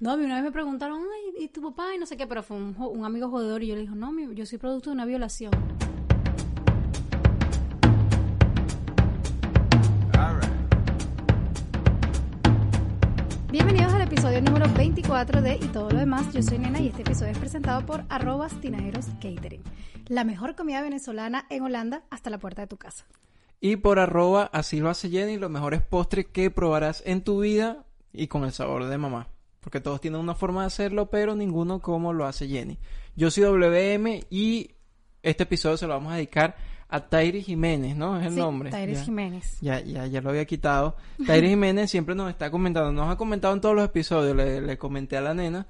No, a mí una vez me preguntaron, ay, ¿y tu papá? Y no sé qué, pero fue un, amigo jodedor y yo le dije, no, mi- yo soy producto de una violación. Bienvenidos al episodio número 24 de Y todo lo demás. Yo soy Nena y este episodio es presentado por arrobas tinajeros catering. La mejor comida venezolana en Holanda hasta la puerta de tu casa. Y por arroba, así lo hace Jenny, los mejores postres que probarás en tu vida y con el sabor de mamá. Porque todos tienen una forma de hacerlo, pero ninguno como lo hace Jenny. Yo soy WM y este episodio se lo vamos a dedicar a Tairi Jiménez, ¿no? Es el Sí, nombre. Taires Ya. Jiménez. Ya, ya, ya lo había quitado. Tairi Jiménez siempre nos está comentando, nos ha comentado en todos los episodios, le, le comenté a la nena,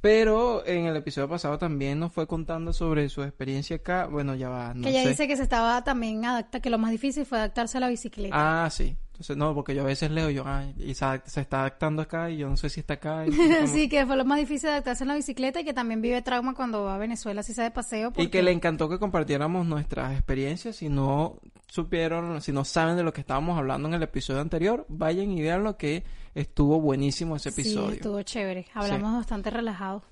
pero en el episodio pasado también nos fue contando sobre su experiencia acá. Bueno, ya va, no que ella sé. dice que se estaba también adapta, que lo más difícil fue adaptarse a la bicicleta. Ah, sí. Entonces, no, porque yo a veces leo yo, ay, y se, está adaptando acá y yo no sé si está acá. y, como- sí, que fue lo más difícil adaptarse a la bicicleta y que también vive trauma cuando va a Venezuela, si sea de paseo. y que le encantó que compartiéramos nuestras experiencias. Si no supieron, si no saben de lo que estábamos hablando en el episodio anterior, vayan y vean lo que estuvo buenísimo ese episodio. Sí, estuvo chévere. Hablamos bastante relajados.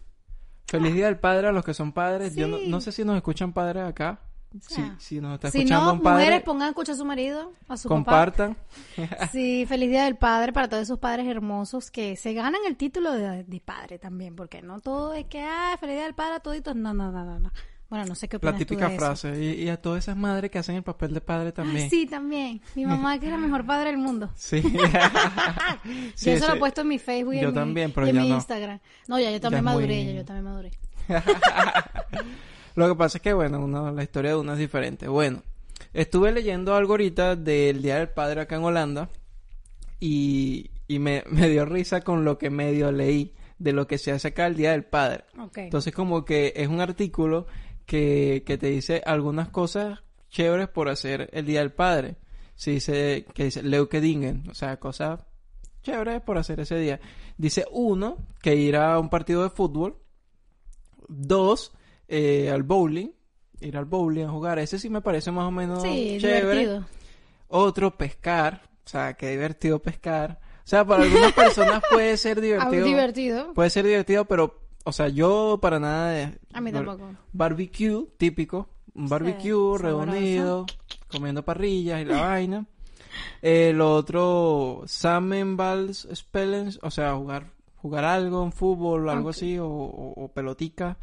Feliz Día del Padre a los que son padres. Yo no, no sé si nos escuchan padres acá. Si, Ah. si nos está Si escuchando no, un padre, mujeres, pongan a escuchar a su marido, a su compartan. papá. Sí, feliz día del padre para todos esos padres hermosos que se ganan el título de, de padre también, porque no todo es que, ah, feliz día del padre a toditos. No, no, no, no, no. Bueno, no sé qué La opinas tú típica de eso. frase. Y, y a todas esas madres que hacen el papel de padre también. Ay, sí, también. Mi mamá que es la mejor padre del mundo. Sí. Sí, yo eso lo he puesto en mi Facebook y yo en, mi- también, pero y en mi no. Instagram. No, ya yo también Ya maduré, muy- ya yo también maduré. Lo que pasa es que, bueno, uno, la historia de uno es diferente. Bueno, estuve leyendo algo ahorita del Día del Padre acá en Holanda y, y me, me dio risa con lo que medio leí de lo que se hace acá el Día del Padre. Entonces, como que es un artículo que, que te dice algunas cosas chéveres por hacer el Día del Padre. Se dice, que dice Leuke Dingen, o sea, cosas chéveres por hacer ese día. Dice uno, que ir a un partido de fútbol. Dos, eh, al bowling. Ir al bowling a jugar. Ese sí me parece más o menos sí, chévere. divertido. Otro, pescar. O sea, qué divertido pescar. O sea, para algunas personas puede ser divertido. divertido. Puede ser divertido, pero, o sea, yo para nada de... A mí tampoco. Barbecue, típico. Un barbecue reunido, comiendo parrillas y la vaina. Eh, lo otro, Samenbals Spellens, o sea, jugar, jugar algo, un fútbol, algo así, o, o- o pelotica.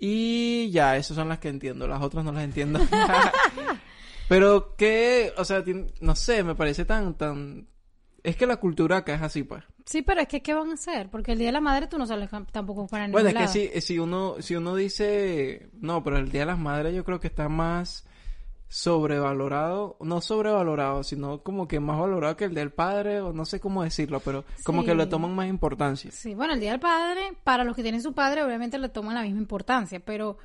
Y ya, esas son las que entiendo, las otras no las entiendo. Pero que, o sea, no sé, me parece tan, tan... Es que la cultura acá es así, pues. Sí, pero es que ¿qué van a hacer? Porque el Día de la Madre tú no sales tampoco para ningún Bueno, es que si, si uno, si uno dice, no, pero el Día de las Madres yo creo que está más sobrevalorado, no sobrevalorado, sino como que más valorado que el del padre, o no sé cómo decirlo, pero como que le toman más importancia. Sí, bueno, el Día del Padre, para los que tienen su padre, obviamente le toman la misma importancia, pero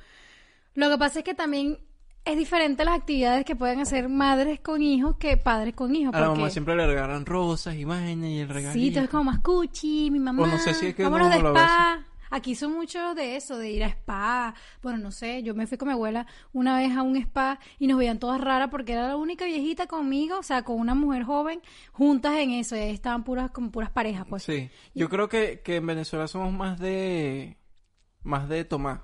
lo que pasa es que también es diferente las actividades que pueden hacer madres con hijos que padres con hijos. A la porque... mamá siempre le regalan rosas y vainas y el regalo. Sí, entonces como más cuchi, mi mamá. O no sé si es que vámonos de spa. Aquí son muchos de eso, de ir a spa. Bueno, no sé, yo me fui con mi abuela una vez a un spa y nos veían todas raras porque era la única viejita conmigo, o sea, con una mujer joven, juntas en eso. Y ahí estaban puras, como puras parejas, pues. Sí, yo creo que, que en Venezuela somos más de, más de tomar.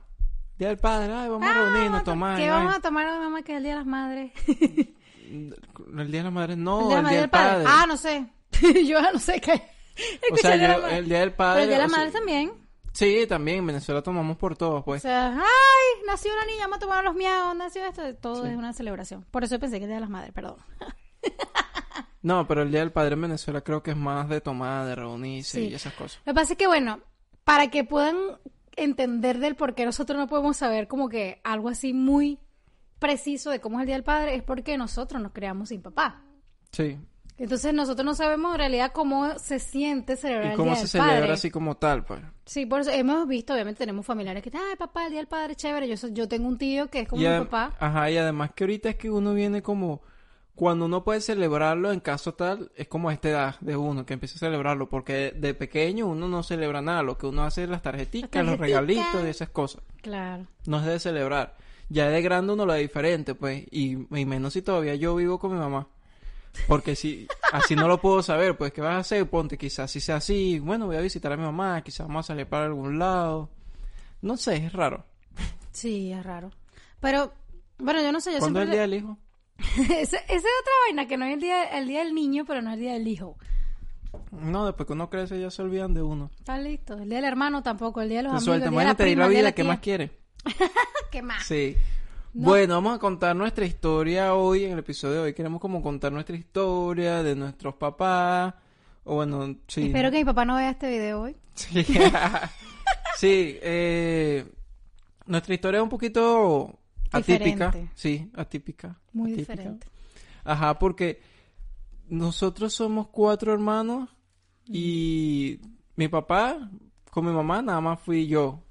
Día del padre, ay, vamos a reunirnos, tomar. ¿Qué vamos a tomar mamá? Que es el Día de las Madres. El Día de la Madre, no, el Día el Madre del Padre. padre. Ah, no sé. yo ya no sé qué. o Escuché sea, el Día yo- el del Padre. Pero el Día de la o sea, Madre también. Sí, también en Venezuela tomamos por todos, O pues. sea, ay, nació una niña, vamos a tomar los miaos, nació esto, todo Sí. es una celebración. Por eso pensé que el Día de las Madres, perdón. No, pero el Día del Padre en Venezuela creo que es más de tomar, de reunirse Sí. y esas cosas. Lo que pasa es que, bueno, para que puedan entender del por qué nosotros no podemos saber como que algo así muy preciso de cómo es el Día del Padre, es porque nosotros nos creamos sin papá. Sí. Entonces nosotros no sabemos en realidad cómo se siente celebrar Y el cómo Día se del celebra Padre. así como tal, pues. Sí, por eso hemos visto, obviamente tenemos familiares que dicen, ay papá, el Día del Padre, chévere. Yo, yo tengo un tío que es como Y mi adem- papá. Ajá, y además que ahorita es que uno viene como... Cuando uno puede celebrarlo en caso tal, es como a esta edad de uno que empieza a celebrarlo, porque de pequeño uno no celebra nada, lo que uno hace es las tarjeticas, los tarjeticas. regalitos y esas cosas. Claro. No es de celebrar. Ya de grande uno lo ve diferente, pues, y, y menos si todavía yo vivo con mi mamá. Porque si así no lo puedo saber, pues ¿qué vas a hacer? Ponte, quizás si sea así, bueno, voy a visitar a mi mamá, quizás vamos a salir para algún lado. No sé, es raro. Sí, es raro. Pero, bueno, yo no sé, yo ¿Cuándo es el día del hijo? Esa esa es otra vaina, que no es el día, el día del niño, pero no es el día del hijo. No, después que uno crece ya se olvidan de uno. Está listo. El día del hermano tampoco, el día de los Te amigos, suelta, el día de la prima, la vida, ¿qué más quiere? ¿Qué más? Sí. No. Bueno, vamos a contar nuestra historia hoy, en el episodio de hoy. Queremos como contar nuestra historia de nuestros papás. O bueno, sí. Espero que mi papá no vea este video hoy. Sí, Sí, eh, nuestra historia es un poquito atípica. Diferente. Sí, atípica. Muy atípica. diferente. Ajá, porque nosotros somos cuatro hermanos y mi papá con mi mamá nada más fui yo.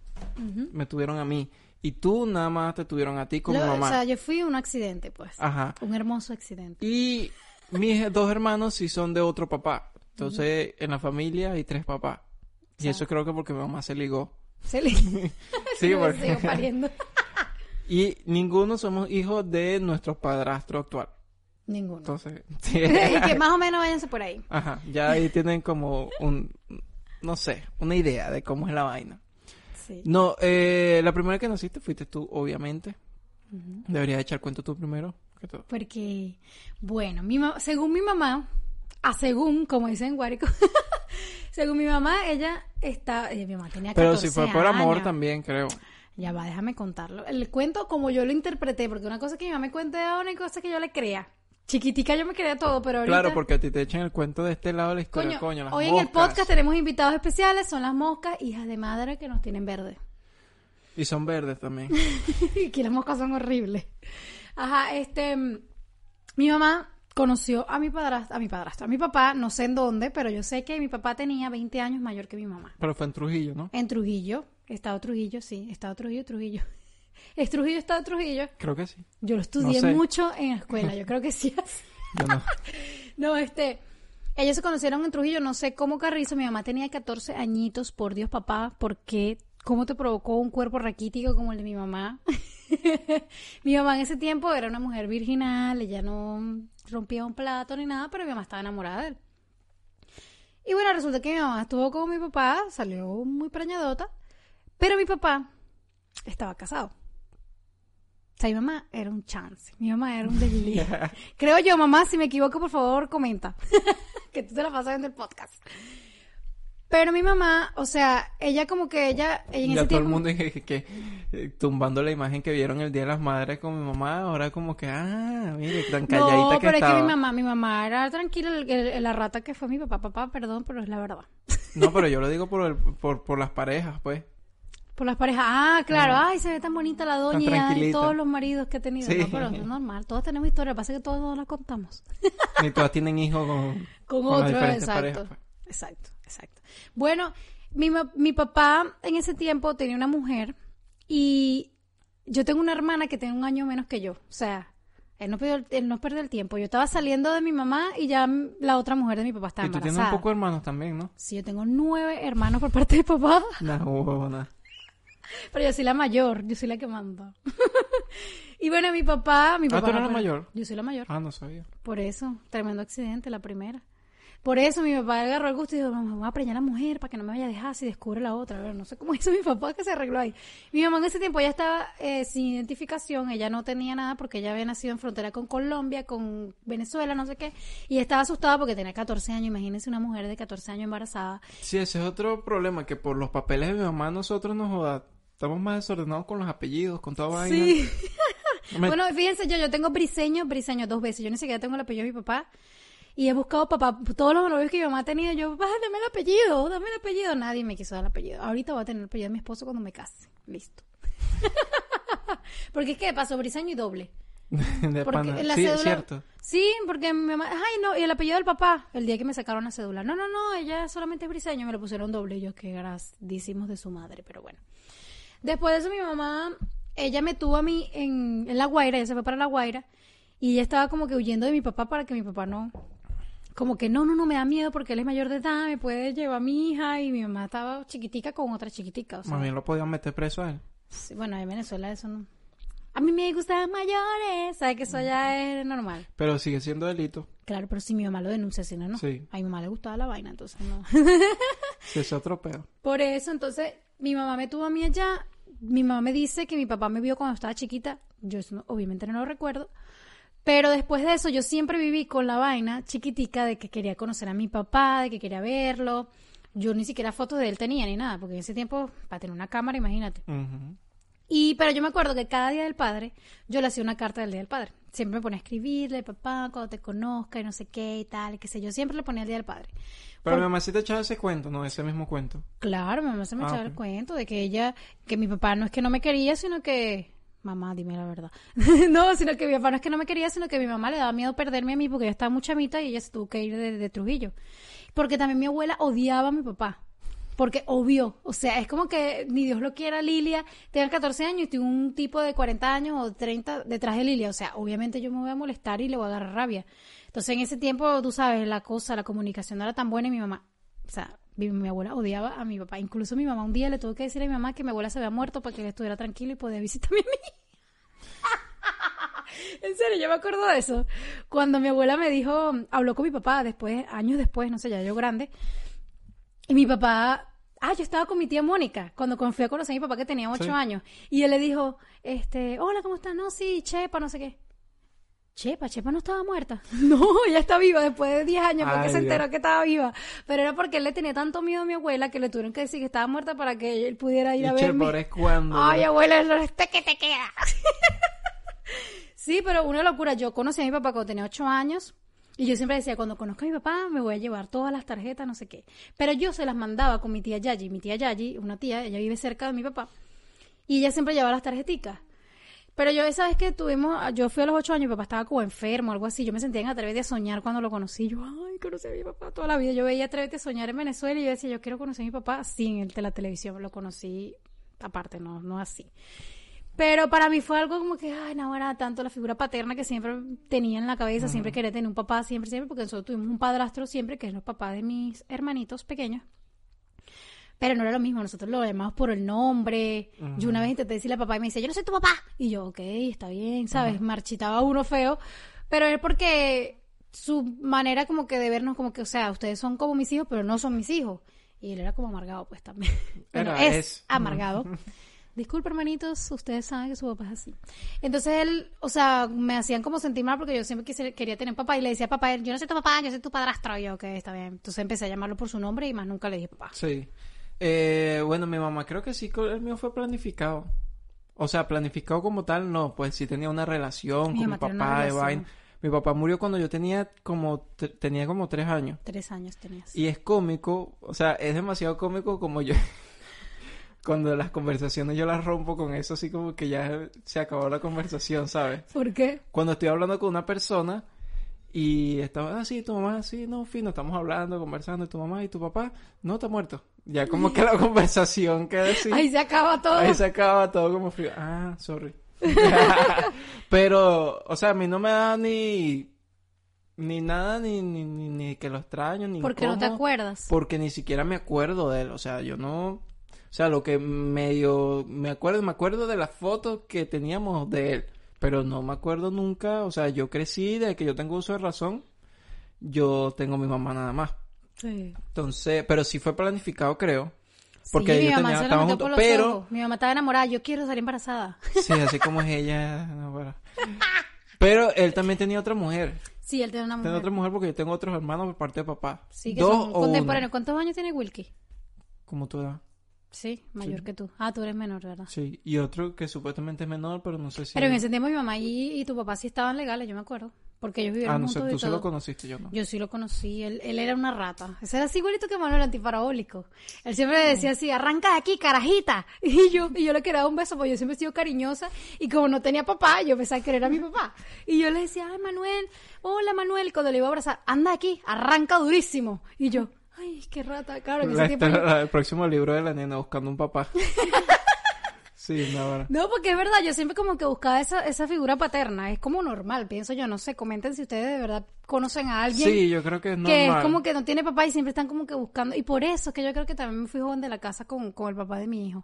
Me tuvieron a mí. Y tú nada más te tuvieron a ti Lo- mi mamá. O sea, yo fui un accidente, pues. Ajá. Un hermoso accidente. Y mis dos hermanos sí son de otro papá. Entonces, en la familia hay tres papás. Y eso creo que porque mi mamá se ligó. Se le Sí, porque- sigo pariendo. Y ninguno somos hijos de nuestro padrastro actual. Ninguno. Entonces, sí. y que más o menos váyanse por ahí. Ajá, ya ahí tienen como un, no sé, una idea de cómo es la vaina. Sí. No, eh, la primera que naciste fuiste tú, obviamente. Ujú. Deberías echar cuento tú primero. que todo. Porque, bueno, mi según mi mamá, a según, como dicen en Guárico, según mi mamá, ella está, eh, mi mamá tenía 14 Pero si fue por amor años. también, creo. Ya va, déjame contarlo. El cuento como yo lo interpreté, porque una cosa es que mi mamá me cuente y una cosa es que yo le crea. Chiquitica yo me creía todo, pero ahorita... Claro, porque a ti te echan el cuento de este lado de la historia, Coño, coño, las hoy en el podcast tenemos invitados especiales, son las moscas, hijas de madre que nos tienen verde. Y son verdes también. que las moscas son horribles. Ajá, este, mi mamá conoció a mi padrastro, a mi padrastro, a mi papá, no sé en dónde, pero yo sé que mi papá tenía 20 años mayor que mi mamá. Pero fue en Trujillo, ¿no? En Trujillo, Estado Trujillo, sí, Estado Trujillo, Trujillo. Es Trujillo, Estado Trujillo. Creo que sí. Yo lo estudié sé. mucho en la escuela, yo creo que sí. Yo no. No, este, ellos se conocieron en Trujillo, no sé cómo Carrizo, mi mamá tenía 14 añitos, por Dios papá, ¿por qué? ¿Cómo te provocó un cuerpo raquítico como el de mi mamá? mi mamá en ese tiempo era una mujer virginal, ella no rompía un plato ni nada, pero mi mamá estaba enamorada de él. Y bueno, resulta que mi mamá estuvo con mi papá, salió muy preñadota, pero mi papá estaba casado. Sea, mi mamá era un chance, mi mamá era un desliz. Creo yo, mamá, si me equivoco, por favor, comenta. que tú te la pasas viendo el podcast. Pero mi mamá, o sea, ella como que ella, ella en ya ese todo el mundo que, que- que, eh, tumbando la imagen que vieron el Día de las Madres con mi mamá, ahora como que, ah, mire, tan calladita no, que pero es que mi mamá, mi mamá era tranquila, el- el- la rata que fue mi papá, papá, perdón, pero es la verdad. No, pero yo lo digo por, el, por, por las parejas, pues. Por las parejas, ah, claro, ay, se ve tan bonita la doña y todos los maridos que he tenido. Sí. No, pero es normal, todos tenemos historia, pasa que todos no la contamos. Ni todas tienen hijos con, Con las otro, diferentes exacto. parejas, pues. Exacto, exacto. Bueno, mi, mi papá en ese tiempo tenía una mujer y yo tengo una hermana que tiene un año menos que yo. O sea, él no perdió el, él no perdió el tiempo. Yo estaba saliendo de mi mamá y ya la otra mujer de mi papá estaba Y tú tienes embarazada. un poco de hermanos también, ¿no? Sí, yo tengo nueve hermanos por parte de papá, No. Pero yo soy la mayor, yo soy la que manda. y bueno, mi papá, mi Ah, papá... ¿tú eres la mayor? Yo soy la mayor. Ah, no sabía. Por eso, tremendo accidente, la primera. Por eso mi papá agarró el gusto y dijo, me voy a preñar a la mujer para que no me vaya a dejar si descubre la otra. Pero no sé cómo hizo mi papá que se arregló ahí. Mi mamá en ese tiempo ya estaba eh, sin identificación, ella no tenía nada porque ella había nacido en frontera con Colombia, con Venezuela, no sé qué. Y estaba asustada porque tenía 14 años. Imagínense una mujer de 14 años embarazada. Sí, ese es otro problema, que por los papeles de mi mamá nosotros nos joda. Estamos más desordenados con los apellidos, con toda vaina. Sí. Bueno, fíjense, yo, yo tengo briseño, briseño dos veces. Yo ni siquiera tengo el apellido de mi papá. Y he buscado papá, todos los novios que mi mamá tenía, yo, "Ah, dame el apellido, dame el apellido. Nadie me quiso dar el apellido. Ahorita voy a tener el apellido de mi esposo cuando me case. Listo. porque es que pasó briseño y doble. de Porque pana. la sí, cédula- cierto. Sí, porque mi mamá, ay no, y el apellido del papá, el día que me sacaron la cédula. No, no, no, ella solamente es briseño, me lo pusieron doble. Y yo, qué grandísimos de su madre, pero bueno. Después de eso, mi mamá, ella me tuvo a mí en, en La Guaira, ella se fue para La Guaira, y ella estaba como que huyendo de mi papá para que mi papá no, como que no, no, no, me da miedo porque él es mayor de edad, me puede llevar a mi hija, y mi mamá estaba chiquitica con otra chiquitica, o sea. Más bien lo podían meter preso a él. sí, bueno, en Venezuela eso no. A mí me gustan mayores, ¿sabes que eso ya es normal? Pero sigue siendo delito. Claro, pero si mi mamá lo denuncia, si no, no. Sí. A mi mamá le gustaba la vaina, entonces no. Sí, es otro. Por eso, entonces, mi mamá me tuvo a mí allá. Mi mamá me dice que mi papá me vio cuando estaba chiquita. Yo eso no- obviamente no lo recuerdo. Pero después de eso, yo siempre viví con la vaina chiquitica de que quería conocer a mi papá, de que quería verlo. Yo ni siquiera fotos de él tenía ni nada, porque en ese tiempo, para tener una cámara, imagínate. Y, pero yo me acuerdo que cada día del padre, yo le hacía una carta del día del padre. Siempre me ponía a escribirle, papá, cuando te conozca y no sé qué y tal, qué sé yo. Siempre le ponía el día del padre. Pero Por- mi mamá sí te echaba ese cuento, ¿no? Ese mismo cuento. Claro, mi mamá se me Ah, echaba el cuento de que ella, que mi papá no es que no me quería, sino que, mamá, dime la verdad. no, sino que mi papá no es que no me quería, sino que mi mamá le daba miedo perderme a mí porque ella estaba muy chamita y ella se tuvo que ir de, de Trujillo. Porque también mi abuela odiaba a mi papá. Porque obvio, o sea, es como que ni Dios lo quiera, Lilia tenga 14 años y tiene un tipo de 40 años o 30 detrás de Lilia. O sea, obviamente yo me voy a molestar y le voy a agarrar rabia. Entonces, en ese tiempo, tú sabes, la cosa, la comunicación no era tan buena y mi mamá, o sea, mi, mi abuela odiaba a mi papá. Incluso mi mamá un día le tuvo que decir a mi mamá que mi abuela se había muerto para que él estuviera tranquilo y podía visitarme a mí. en serio, yo me acuerdo de eso. Cuando mi abuela me dijo, habló con mi papá después, años después, no sé, ya yo grande, y mi papá, ah, yo estaba con mi tía Mónica, cuando fui a conocer a mi papá que tenía ocho Sí. años. Y él le dijo, este, hola, ¿cómo estás? No, sí, Chepa, no sé qué. Chepa, Chepa no estaba muerta. No, ella está viva después de 10 años porque Ay, se enteró Dios. que estaba viva. Pero era porque él le tenía tanto miedo a mi abuela que le tuvieron que decir que estaba muerta para que él pudiera ir Y a verme. por es cuando. Ay, abuela, es lo este que te queda. sí, pero una locura. Yo conocí a mi papá cuando tenía ocho años. Y yo siempre decía, cuando conozca a mi papá, me voy a llevar todas las tarjetas, no sé qué. Pero yo se las mandaba con mi tía Yayi. Mi tía Yayi, una tía, ella vive cerca de mi papá. Y ella siempre llevaba las tarjeticas. Pero yo esa vez que tuvimos, yo fui a los ocho años, mi papá estaba como enfermo, algo así. Yo me sentía en Atrévete a soñar cuando lo conocí. Yo, ay, conocí a mi papá toda la vida. Yo veía Atrévete a soñar en Venezuela y yo decía, yo quiero conocer a mi papá. Sí, en el de la televisión lo conocí aparte, no, no así. Pero para mí fue algo como que, ay, no era tanto la figura paterna que siempre tenía en la cabeza, siempre quería tener un papá, siempre, siempre, porque nosotros tuvimos un padrastro siempre, que es el papá de mis hermanitos pequeños. Pero no era lo mismo, nosotros lo llamamos por el nombre. Yo una vez intenté decirle a papá y me dice, yo no soy tu papá. Y yo, ok, está bien, ¿sabes? Marchitaba uno feo. Pero es porque su manera como que de vernos como que, o sea, ustedes son como mis hijos, pero no son mis hijos. Y él era como amargado, pues también. Bueno, es, es. amargado. Disculpe, hermanitos, ustedes saben que su papá es así. Entonces él, o sea, me hacían como sentir mal porque yo siempre quise- quería tener papá y le decía a papá, yo no soy tu papá, yo soy tu padrastro. Y yo, ok, está bien. Entonces empecé a llamarlo por su nombre y más nunca le dije papá. Sí. Eh, bueno, mi mamá creo que sí, el mío fue planificado. O sea, planificado como tal, no, pues sí tenía una relación Mi con mi papá de vaina. Mi papá murió cuando yo tenía como te- tenía como tres años. Tres años tenías. Y es cómico, o sea, es demasiado cómico como yo. Cuando las conversaciones yo las rompo con eso, así como que ya se acabó la conversación, ¿sabes? ¿Por qué? Cuando estoy hablando con una persona y estamos así, tu mamá, así, no, fino, estamos hablando, conversando, y tu mamá y tu papá, no está muerto. Ya como que la conversación queda así. Ahí se acaba todo. Ahí se acaba todo como frío. Ah, sorry. Pero, o sea, a mí no me da ni ni nada, ni, ni, ni, ni que lo extraño, ni Porque no te acuerdas. Porque ni siquiera me acuerdo de él. O sea, yo no. O sea, lo que medio me acuerdo, me acuerdo de las fotos que teníamos de él. Pero no me acuerdo nunca. O sea, yo crecí de que yo tengo uso de razón. Yo tengo a mi mamá nada más. Sí. Entonces, pero sí fue planificado, creo. Porque sí, mi mamá tenían- se lo estaban metió juntos, por los pero- ojos. Mi mamá estaba enamorada. Yo quiero salir embarazada. Sí, así como es ella. no. Pero él también tenía otra mujer. Sí, él tiene una mujer. Tenía otra mujer porque yo tengo otros hermanos por parte de papá. Sí, que Dos son contemporáneos. ¿Cuántos años tiene Wilkie? Como tú edad. Sí, mayor Sí. que tú. Ah, tú eres menor, ¿verdad? Sí. Y otro que supuestamente es menor, pero no sé si. Pero en ese tiempo mi mamá y, y tu papá sí estaban legales, yo me acuerdo. Porque ellos vivieron Ah, no sé, juntos tú y se todo. lo conociste, yo no. Yo sí lo conocí, él, él era una rata. Ese era así igualito que Manuel antiparabólico. Él siempre le decía así, arranca de aquí, carajita. Y yo, y yo le quería dar un beso, porque yo siempre he sido cariñosa. Y como no tenía papá, yo pensaba que él era mi papá. Y yo le decía, ay Manuel, hola Manuel. Y cuando le iba a abrazar, anda aquí, arranca durísimo. Y yo, ay, qué rata, claro, en La- ese la- el próximo libro de la nena buscando un papá. sí, no, bueno. No, porque es verdad, yo siempre como que buscaba esa, esa figura paterna. Es como normal, pienso yo, no sé, comenten si ustedes de verdad conocen a alguien. Sí, yo creo que es que normal. es como que no tiene papá y siempre están como que buscando. Y por eso es que yo creo que también me fui joven de la casa con, con el papá de mi hijo.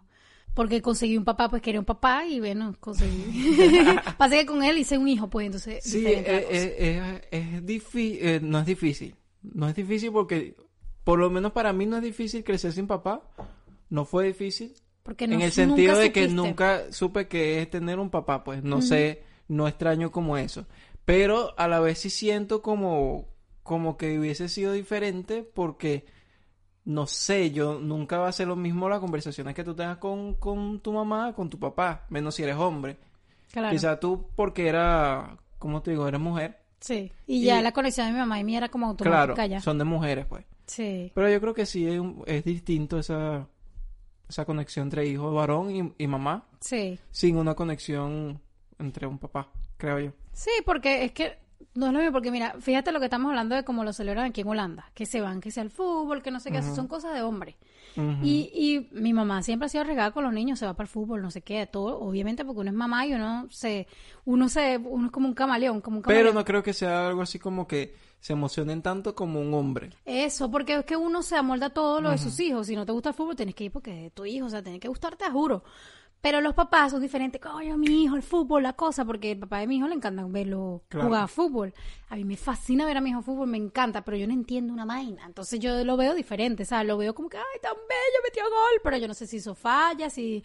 porque conseguí un papá, pues quería un papá y bueno, conseguí. Pasa que con él hice un hijo, pues entonces. Sí, eh, eh, es, es difícil, no es difícil. No es difícil porque, por lo menos para mí no es difícil crecer sin papá. No fue difícil. porque no, en el sentido de que nunca supe que es tener un papá, pues no sé, no extraño como eso. Pero a la vez sí siento como, como que hubiese sido diferente porque, no sé, yo nunca va a ser lo mismo las conversaciones que tú tengas con, con tu mamá, con tu papá, menos si eres hombre. Claro. Quizá tú porque era, ¿cómo te digo? Eres mujer. Sí. Y ya la conexión de mi mamá y mía era como automática Claro, ya. son de mujeres, pues. Sí. Pero yo creo que sí es, es distinto esa, esa conexión entre hijo varón y, y mamá, Sí. sin una conexión entre un papá, creo yo. Sí, porque es que no es lo mismo, porque mira, fíjate lo que estamos hablando de cómo lo celebran aquí en Holanda, que se van, que sea el fútbol, que no sé qué, Ujú. son cosas de hombre. Y, y mi mamá siempre ha sido regada con los niños, se va para el fútbol, no sé qué, todo, obviamente porque uno es mamá y uno se, uno se, uno es como un camaleón, como un Pero camaleón. no creo que sea algo así como que se emocionen tanto como un hombre. Eso, porque es que uno se amolda a todo lo de sus hijos. Si no te gusta el fútbol, tienes que ir porque es tu hijo, o sea, tiene que gustarte, te juro. Pero los papás son diferentes. Coño, mi hijo, el fútbol, la cosa, porque el papá de mi hijo le encanta verlo Claro. jugar fútbol. A mí me fascina ver a mi hijo fútbol, me encanta, pero yo no entiendo una vaina. Entonces yo lo veo diferente, o sea, lo veo como que, ay, tan bello, metió gol, pero yo no sé si hizo fallas, si...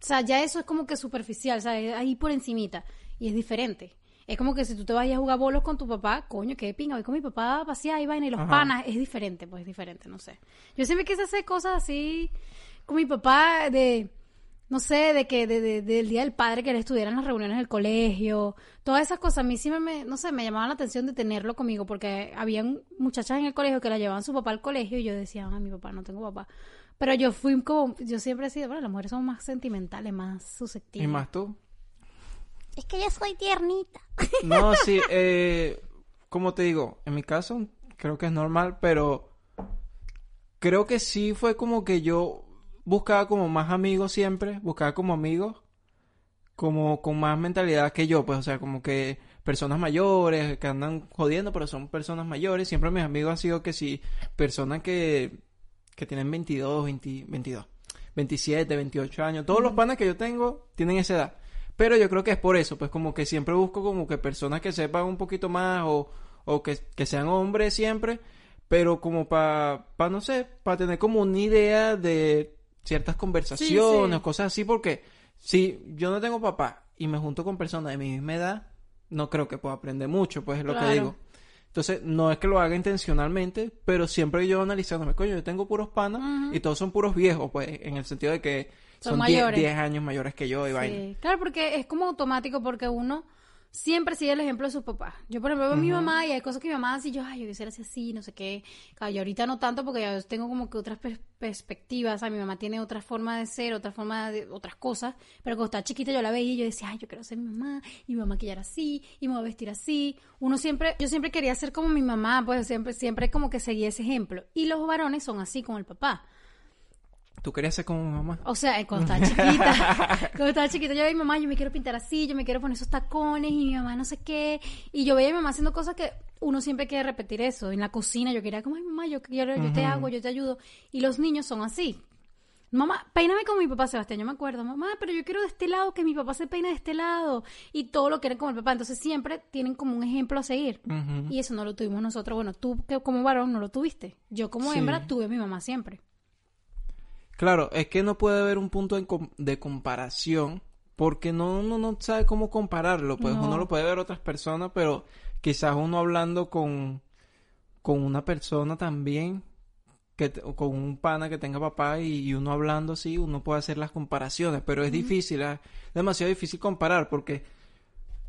O sea, ya eso es como que superficial, o sea, es ahí por encimita. Y es diferente. Es como que si tú te vas a jugar bolos con tu papá, coño, qué pinga, voy con mi papá a pasear y vaina y los Ajá. panas, es diferente, pues es diferente, no sé. Yo siempre quise hacer cosas así con mi papá de, no sé, de que de, de- del Día del Padre que él estuviera en las reuniones del colegio, todas esas cosas a mí sí me- me, no sé, me llamaban la atención de tenerlo conmigo porque habían muchachas en el colegio que la llevaban su papá al colegio y yo decía, ah, mi papá, no tengo papá. Pero yo fui como, yo siempre he sido, bueno, las mujeres son más sentimentales, más susceptibles. ¿Y más tú? Es que yo soy tiernita. No, sí, eh, como te digo, en mi caso creo que es normal, pero creo que sí fue como que yo buscaba como más amigos siempre, buscaba como amigos, como con más mentalidad que yo, pues, o sea, como que personas mayores que andan jodiendo, pero son personas mayores. Siempre mis amigos han sido que sí, personas que, que tienen 22, 20 22, 27, 28 años. Todos los panas que yo tengo tienen esa edad. Pero yo creo que es por eso, pues como que siempre busco como que personas que sepan un poquito más o, o que, que sean hombres siempre, pero como para, pa, no sé, para tener como una idea de ciertas conversaciones, sí. cosas así, porque si yo no tengo papá y me junto con personas de mi misma edad, no creo que pueda aprender mucho, pues es lo que digo. Entonces, no es que lo haga intencionalmente, pero siempre yo analizándome, coño, yo tengo puros panas y todos son puros viejos, pues, en el sentido de que Son son 10 mayores. 10 años mayores que yo y vaina. Sí, claro, porque es como automático porque uno siempre sigue el ejemplo de su papá. Yo, por ejemplo, veo a mi mamá y hay cosas que mi mamá hace y yo, ay, yo quisiera ser así, no sé qué. Claro, yo ahorita no tanto porque ya tengo como que otras pers- perspectivas. O sea, mi mamá tiene otra forma de ser, otra forma de otras cosas. Pero cuando estaba chiquita yo la veía y yo decía, ay, yo quiero ser mi mamá y me voy a maquillar así y me voy a vestir así. Uno siempre, yo siempre quería ser como mi mamá, pues siempre, siempre como que seguía ese ejemplo. Y los varones son así como el papá. ¿Tú querías ser como mi mamá? O sea, cuando estaba chiquita, cuando estaba chiquita, yo veía a mi mamá, yo me quiero pintar así, yo me quiero poner esos tacones, y mi mamá no sé qué. Y yo veía a mi mamá haciendo cosas que uno siempre quiere repetir eso. En la cocina yo quería como, ay mamá, yo te hago, yo te ayudo. Y los niños son así. Mamá, peíname como mi papá Sebastián, yo me acuerdo, mamá, pero yo quiero de este lado, que mi papá se peine de este lado. Y todo lo quieren como el papá. Entonces siempre tienen como un ejemplo a seguir. Y eso no lo tuvimos nosotros. Bueno, tú que como varón no lo tuviste. Yo como Sí. hembra tuve a mi mamá siempre. Claro, es que no puede haber un punto de comparación porque no uno no sabe cómo compararlo, pues No. uno lo puede ver otras personas, pero quizás uno hablando con con una persona también que con un pana que tenga papá y, y uno hablando así, uno puede hacer las comparaciones, pero es difícil, es demasiado difícil comparar porque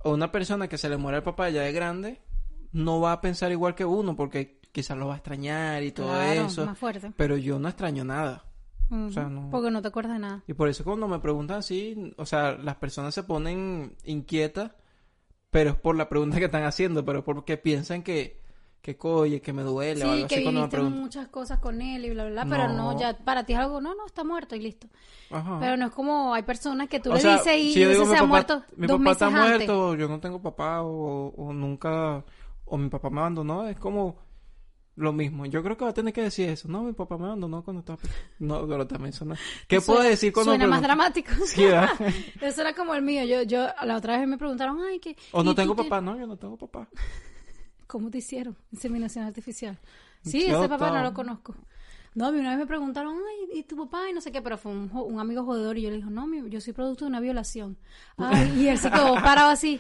a una persona que se le muere el papá ya de grande no va a pensar igual que uno porque quizás lo va a extrañar y todo Claro, eso, más fuerte. pero yo no extraño nada. Ujú, sea, no- Porque no te acuerdas de nada. Y por eso cuando me preguntan así, o sea, las personas se ponen inquietas, pero es por la pregunta que están haciendo, pero porque piensan que, que coye, que me duele o Sí, algo que así cuando me preguntan. muchas cosas con él y bla, bla, bla, pero no, ya para ti es algo, no, no, está muerto y listo. Ajá. Pero no es como hay personas que tú O le sea, dices y si digo se mi ha papá, muerto mi dos papá meses está antes. muerto, yo no tengo papá o, o nunca, o mi papá me abandonó, es como, lo mismo. Yo creo que va a tener que decir eso. No, mi papá me abandonó cuando estaba. No, pero también suena... ¿Qué puedo decir cuando Suena más dramático. Eso era como el mío. Yo, yo, la otra vez me preguntaron, ay, ¿qué? O no ¿y tú tengo papá. No, yo no tengo papá. ¿Cómo te hicieron? Inseminación artificial. Sí, Yo ese papá no lo conozco. No, a mí una vez me preguntaron, ay, ¿y tu papá? Y no sé qué, pero fue un, un amigo jodedor y yo le dije, no, mi- yo soy producto de una violación. Ay, y él se quedó parado así.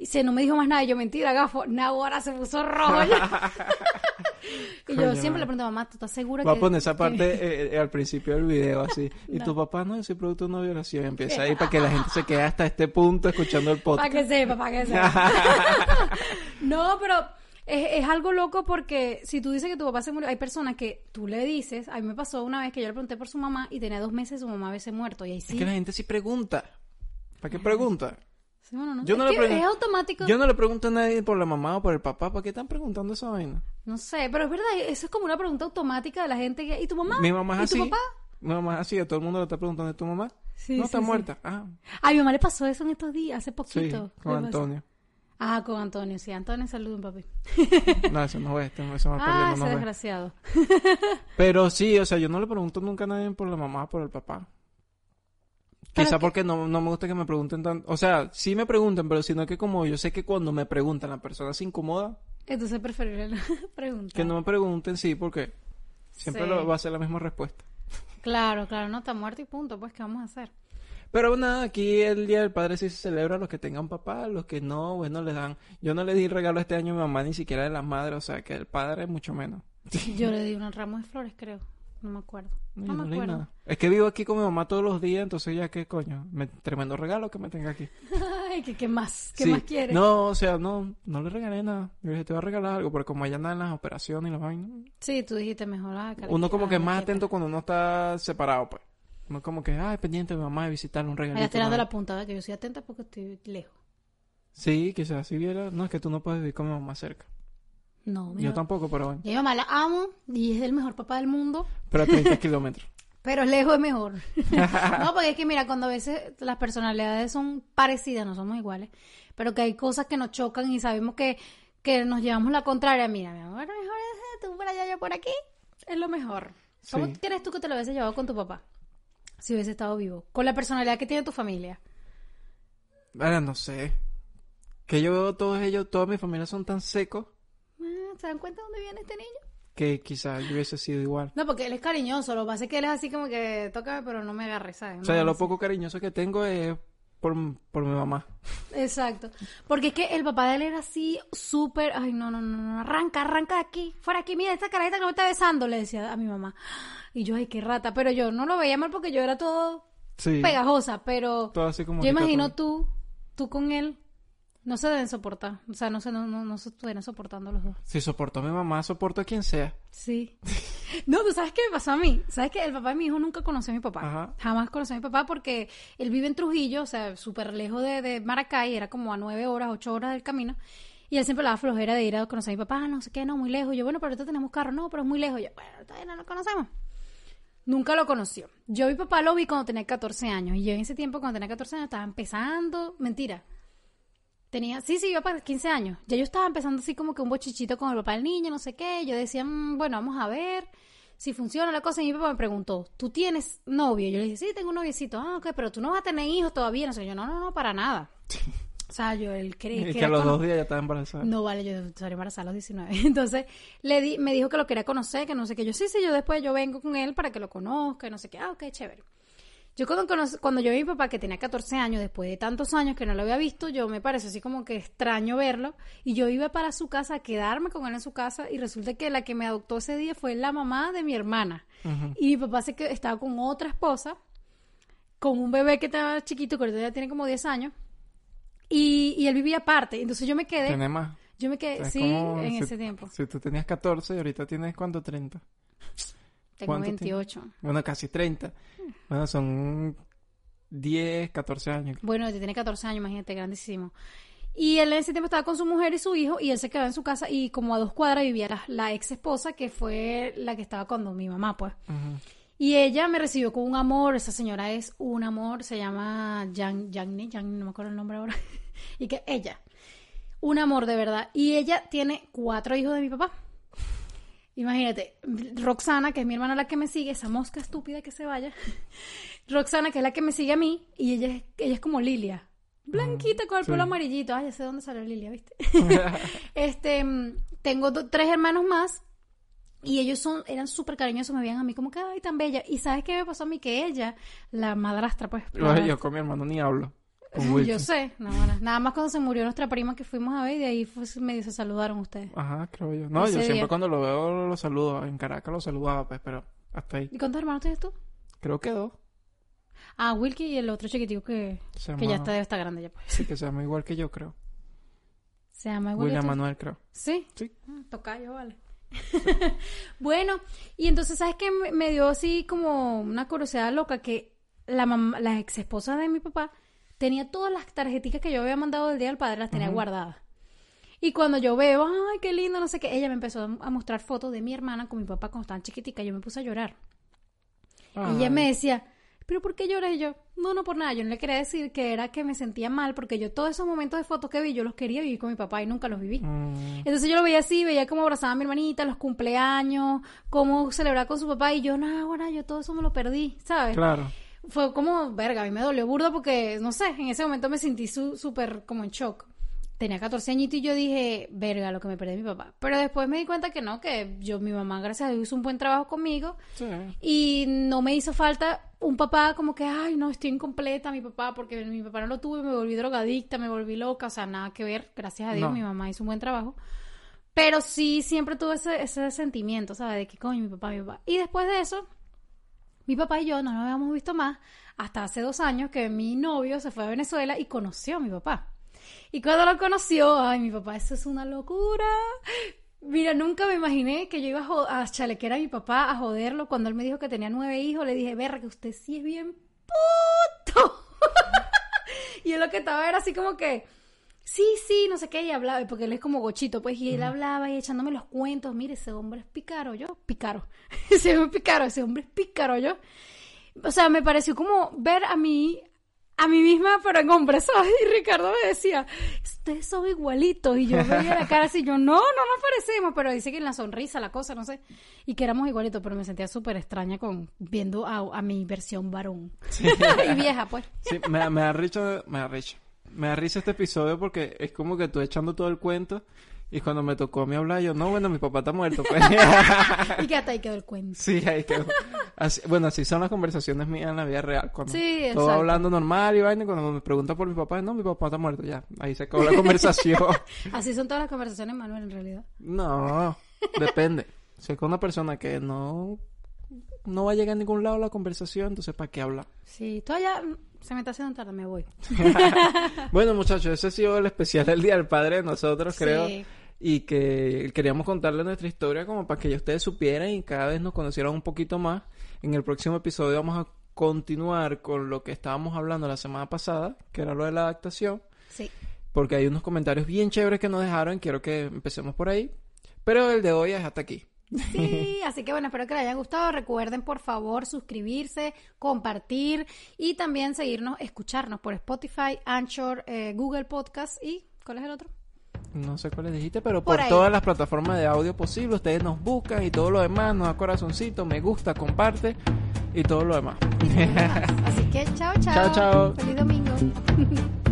Y se no me dijo más nada. Y yo, mentira, gafo. ahora se puso rojo y yo siempre le pregunto, mamá, ¿tú estás segura Va que...? a poner esa parte eh, eh, al principio del video así. Y No. tu papá no, yo soy producto de una violación. Empieza ahí para que la gente se quede hasta este punto escuchando el Para podcast. que sepa, para que sepa. no, pero es, es algo loco porque si tú dices que tu papá se murió, hay personas que tú le dices, a mí me pasó una vez que yo le pregunté por su mamá y tenía dos meses su mamá había muerto y ahí sí. Es que la gente sí pregunta. ¿Para qué pregunta? Sí, bueno, no, Yo no es, le es automático. Yo no le pregunto a nadie por la mamá o por el papá. ¿Para qué están preguntando esa vaina? No sé, pero es verdad, eso es como una pregunta automática de la gente que, ¿y tu mamá? Mi mamá es ¿Y tu así. papá? Mi mamá es así. A todo el mundo le está preguntando, ¿es tu mamá? Sí, no, sí, está muerta. Ah, A mi mamá le pasó eso en estos días, hace sí, poquito. con. Antonio. Ah, con Antonio, sí. Antonio, saluden, papi. No, eso no es, eso me Ah, perdiendo, ese no desgraciado. Pero sí, o sea, yo no le pregunto nunca a nadie por la mamá o por el papá. Quizá es que- porque no, no me gusta que me pregunten tanto. O sea, sí me preguntan, pero sino que como yo sé que cuando me preguntan la persona se incomoda, Entonces preferible preguntar. que no me pregunten, sí, porque siempre Sí. lo- va a ser la misma respuesta. Claro, claro, no está muerto y punto, pues, ¿qué vamos a hacer? Pero nada, aquí el Día del Padre sí se celebra a los que tengan papá, los que no, bueno, les dan. Yo no le di regalo este año a mi mamá ni siquiera de las madres, o sea, que el padre mucho menos. Yo le di unos ramos de flores, creo. No me acuerdo. No, No yo no me acuerdo. nada. Es que vivo aquí con mi mamá todos los días, entonces ya qué coño, me, tremendo regalo que me tenga aquí. Ay, ¿qué, qué más? ¿Qué Sí. más quieres? No, o sea, no, no le regalé nada. Yo le dije, te voy a regalar algo, pero como ella anda en las operaciones y las vainas, Sí, tú dijiste mejor. ah, uno como que es ah, más atento cuando uno está separado, pues. Uno como que, ay, pendiente de mi mamá de visitarle un regalito. Allá tirando la punta, que yo soy atenta porque estoy lejos. Sí, quizás si viera. No, es que tú no puedes vivir con mi mamá cerca. No, mi Yo tampoco, pero bueno. Mi mamá la amo y es el mejor papá del mundo, Pero a 30 kilómetros. pero lejos es mejor. no, porque es que mira, cuando a veces las personalidades son parecidas, no somos iguales, pero que hay cosas que nos chocan y sabemos que, que nos llevamos la contraria. Mira, mi amor, mejor es tú por allá, yo por aquí. Es lo mejor. ¿Cómo Sí. crees tú que te lo hubiese llevado con tu papá? Si hubiese estado vivo. Con la personalidad que tiene tu familia. Ahora, no sé. Que yo veo todos ellos, toda mi familia son tan secos ¿Se dan cuenta de dónde viene este niño? que quizás yo hubiese sido igual. No, porque él es cariñoso. Lo que pasa es que él es así como que tócame, pero no me agarre, ¿sabes? O sea, lo poco cariñoso que tengo es por, por mi mamá. Exacto. Porque es que el papá de él era así, súper. Ay, no, no, no, no. Arranca, arranca de aquí. Fuera aquí, mira, esta carajita que me está besando, le decía a mi mamá. Y yo, ay, qué rata. Pero yo no lo veía mal porque yo era todo Sí. pegajosa. Pero Todo así como yo imagino tú, tú con él. No se deben soportar. O sea, no se, no, no, no se estuvieran soportando los dos. Si soporto a mi mamá, soporto a quien sea. Sí. No, tú sabes qué me pasó a mí. Sabes que el papá de mi hijo nunca conoció a mi papá. Ajá. Jamás conoció a mi papá porque él vive en Trujillo, o sea, súper lejos de, de Maracay, era como a nueve horas, ocho horas del camino. Y él siempre daba flojera de ir a conocer a mi papá, no sé qué, no, muy lejos. Yo, bueno, pero ahorita tenemos carro, no, pero es muy lejos. Yo, bueno, todavía no lo conocemos. Nunca lo conoció. Yo a mi papá lo vi cuando tenía 14 años. Y yo en ese tiempo, cuando tenía 14 años, estaba empezando. Mentira. Tenía, sí, sí, yo para 15 años. Ya yo estaba empezando así como que un bochichito con el papá del niño, no sé qué. Yo decía, "Mm, bueno, vamos a ver si funciona la cosa. Y mi papá me preguntó, ¿tú tienes novio? Yo le dije, sí, tengo un noviecito. Ah, ok, pero tú no vas a tener hijos todavía. No sé, yo, no, no, no, para nada. O sea, yo, él cree Es que que a los dos días ya estaba embarazada. no, vale, yo salí embarazada a los 19. Entonces, le di, me dijo que lo quería conocer, que no sé qué. Yo, sí, sí, yo después yo vengo con él para que lo conozca, y no sé qué. Ah, ok, chévere. Yo cuando, cuando yo vi a mi papá, que tenía 14 años, después de tantos años que no lo había visto, yo me pareció así como que extraño verlo. Y yo iba para su casa a quedarme con él en su casa, y resulta que la que me adoptó ese día fue la mamá de mi hermana. Y mi papá se que estaba con otra esposa, con un bebé que estaba chiquito, que ahorita ya tiene como 10 años. Y, y él vivía aparte. Entonces yo me quedé. Tiene más. Yo me quedé, sí, en si- ese tiempo. Si tú tenías 14 y ahorita tienes, ¿cuánto? 30. Tengo ¿cuánto 28. Bueno, casi 30. Bueno, son 10, 14 años. Bueno, él tiene 14 años, imagínate, grandísimo. Y él en ese tiempo estaba con su mujer y su hijo y él se quedaba en su casa y como a dos cuadras vivía la, la ex esposa que fue la que estaba cuando mi mamá, pues. Y ella me recibió con un amor, esa señora es un amor, se llama Jan, Janni, Jan, no me acuerdo el nombre ahora. y que ella, un amor de verdad. Y ella tiene cuatro hijos de mi papá. Imagínate, Roxana, que es mi hermana la que me sigue, esa mosca estúpida que se vaya. Roxana, que es la que me sigue a mí, y ella es, ella es como Lilia. Blanquita con el sí. pelo amarillito. Ay, ya sé dónde salió Lilia, ¿viste? este, mm, tengo do- tres hermanos más y ellos son, eran súper cariñosos, me veían a mí como que, ay, tan bella. Y ¿sabes qué me pasó a mí? Que ella, la madrastra, pues... la Yo, yo con mi hermano ni hablo. Yo sé, no, bueno, nada más cuando se murió nuestra prima que fuimos a ver y de ahí fue, medio se saludaron ustedes. Ajá, creo yo. No, Ese yo siempre día. cuando lo veo lo saludo. En Caracas lo saludaba, pues, pero hasta ahí. ¿Y cuántos hermanos tienes tú? Creo que dos. Ah, Wilkie y el otro chiquitico que, Se que ya está, debe estar grande ya pues. Sí, que se llama igual que yo, creo. Se llama igual William que tú. Manuel, creo. Sí. Sí. Ah, Tocayo, vale. bueno, y entonces, ¿sabes qué? Me, dio así como una curiosidad loca que la, mam- la ex esposa de mi papá tenía todas las tarjeticas que yo había mandado del Día del Padre, las tenía guardadas. Y cuando yo veo, ay, qué lindo, no sé qué, ella me empezó a mostrar fotos de mi hermana con mi papá cuando estaban chiquitica. Yo me puse a llorar. Y ella me decía, ¿pero por qué lloras? Y yo, no, no por nada. Yo no le quería decir que era que me sentía mal porque yo todos esos momentos de fotos que vi, yo los quería vivir con mi papá y nunca los viví. Mm, Entonces yo lo veía así, veía cómo abrazaba a mi hermanita, los cumpleaños, cómo celebraba con su papá y yo, no, ahora yo todo eso me lo perdí, ¿sabes? claro. Fue como, verga, a mí me dolió burda porque, no sé, en ese momento me sentí su- súper como en shock. Tenía 14 añitos y yo dije, verga, lo que me perdí mi papá. Pero después me di cuenta que no, que yo, mi mamá, gracias a Dios, hizo un buen trabajo conmigo Sí. y no me hizo falta un papá como que, ay, no, estoy incompleta, mi papá, porque mi papá no lo tuve, me volví drogadicta, me volví loca, o sea, nada que ver, gracias a Dios, No. mi mamá hizo un buen trabajo. Pero sí, siempre tuve ese, ese sentimiento, ¿sabes? De que, coño, mi papá, mi papá. Y después de eso, mi papá y yo no nos habíamos visto más hasta hace dos años que mi novio se fue a Venezuela y conoció a mi papá. Y cuando lo conoció, ay, mi papá, eso es una locura. Mira, nunca me imaginé que yo iba a, chalequear a mi papá, a joderlo. Cuando él me dijo que tenía nueve hijos, le dije, verga, que usted sí es bien puto. y él lo que estaba era así como que, sí, sí, no sé qué, y hablaba, porque él es como gochito, pues, y él hablaba y echándome los cuentos, mire, ese hombre es pícaro, yo, pícaro. ese hombre es pícaro, ese hombre es pícaro, yo. O sea, me pareció como ver a mí, a mí misma, pero en hombre, ¿sabes? Y Ricardo me decía, ustedes son igualitos. Y yo veía la cara así, yo, no, no nos parecemos, pero dice que en la sonrisa, la cosa, no sé. Y que éramos igualitos, pero me sentía súper extraña con viendo a, a mi versión varón. y vieja, pues. Sí, me, me da risa, me da risa. Me da risa este episodio porque es como que tú echando todo el cuento y cuando me tocó a mí hablar yo, no, bueno, mi papá está muerto. Pues. Y que hasta ahí quedó el cuento. sí, ahí quedó. Así- bueno, así son las conversaciones mías en la vida real. Cuando Sí, todo hablando normal y vaina, y cuando me preguntan por mi papá, no, mi papá está muerto, ya. Ahí se acabó la conversación. Así son todas las conversaciones, Manuel, en realidad. no, depende. Si es con una persona que no, no va a llegar a ningún lado la conversación, entonces ¿para qué hablar? Sí, todavía mm, se me está haciendo tarde, me voy. Bueno, muchachos, ese ha sido el especial del Día del Padre de nosotros, creo. Y que queríamos contarles nuestra historia como para que ustedes supieran y cada vez nos conocieran un poquito más. En el próximo episodio vamos a continuar con lo que estábamos hablando la semana pasada, que era lo de la adaptación, Sí. porque hay unos comentarios bien chéveres que nos dejaron. Quiero que empecemos por ahí. Pero el de hoy es hasta aquí. Sí, así que bueno, espero que les haya gustado. Recuerden, por favor, suscribirse, compartir y también seguirnos, escucharnos por Spotify, Anchor, eh, Google Podcast y ¿cuál es el otro? No sé cuáles dijiste, pero Por todas las plataformas de audio posibles, ustedes nos buscan y todo lo demás, nos da corazoncito, me gusta, comparte y todo lo demás. Así que chao, chao. Chao, chao. Feliz domingo.